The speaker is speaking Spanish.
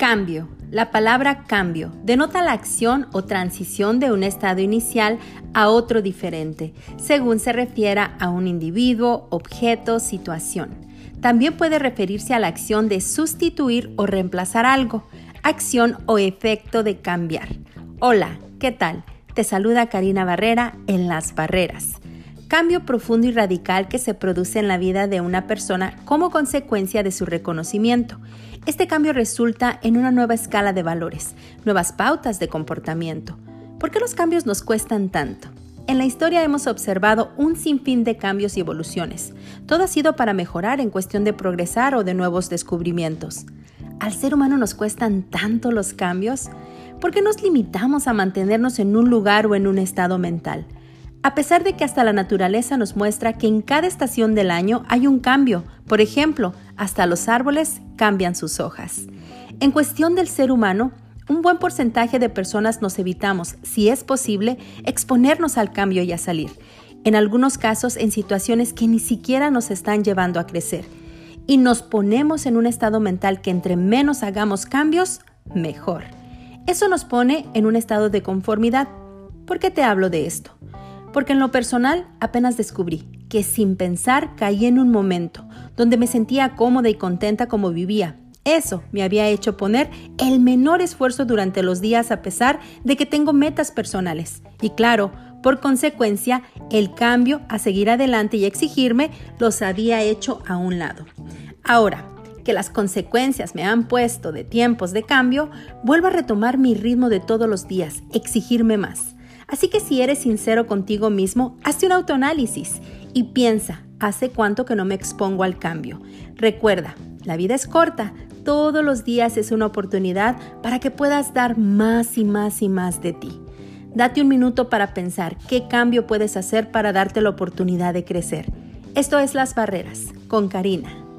Cambio. La palabra cambio denota la acción o transición de un estado inicial a otro diferente, según se refiera a un individuo, objeto, situación. También puede referirse a la acción de sustituir o reemplazar algo, acción o efecto de cambiar. Hola, ¿qué tal? Te saluda Karina Barrera en Las Barreras cambio profundo y radical que se produce en la vida de una persona como consecuencia de su reconocimiento. Este cambio resulta en una nueva escala de valores, nuevas pautas de comportamiento. ¿Por qué los cambios nos cuestan tanto? En la historia hemos observado un sinfín de cambios y evoluciones. Todo ha sido para mejorar en cuestión de progresar o de nuevos descubrimientos. ¿Al ser humano nos cuestan tanto los cambios? ¿Por qué nos limitamos a mantenernos en un lugar o en un estado mental? A pesar de que hasta la naturaleza nos muestra que en cada estación del año hay un cambio, por ejemplo, hasta los árboles cambian sus hojas. En cuestión del ser humano, un buen porcentaje de personas nos evitamos, si es posible, exponernos al cambio y a salir, en algunos casos en situaciones que ni siquiera nos están llevando a crecer, y nos ponemos en un estado mental que entre menos hagamos cambios, mejor. Eso nos pone en un estado de conformidad. ¿Por qué te hablo de esto? Porque en lo personal apenas descubrí que sin pensar caí en un momento donde me sentía cómoda y contenta como vivía. Eso me había hecho poner el menor esfuerzo durante los días a pesar de que tengo metas personales. Y claro, por consecuencia, el cambio a seguir adelante y exigirme los había hecho a un lado. Ahora, que las consecuencias me han puesto de tiempos de cambio, vuelvo a retomar mi ritmo de todos los días, exigirme más. Así que si eres sincero contigo mismo, hazte un autoanálisis y piensa, ¿hace cuánto que no me expongo al cambio? Recuerda, la vida es corta, todos los días es una oportunidad para que puedas dar más y más y más de ti. Date un minuto para pensar qué cambio puedes hacer para darte la oportunidad de crecer. Esto es Las Barreras, con Karina.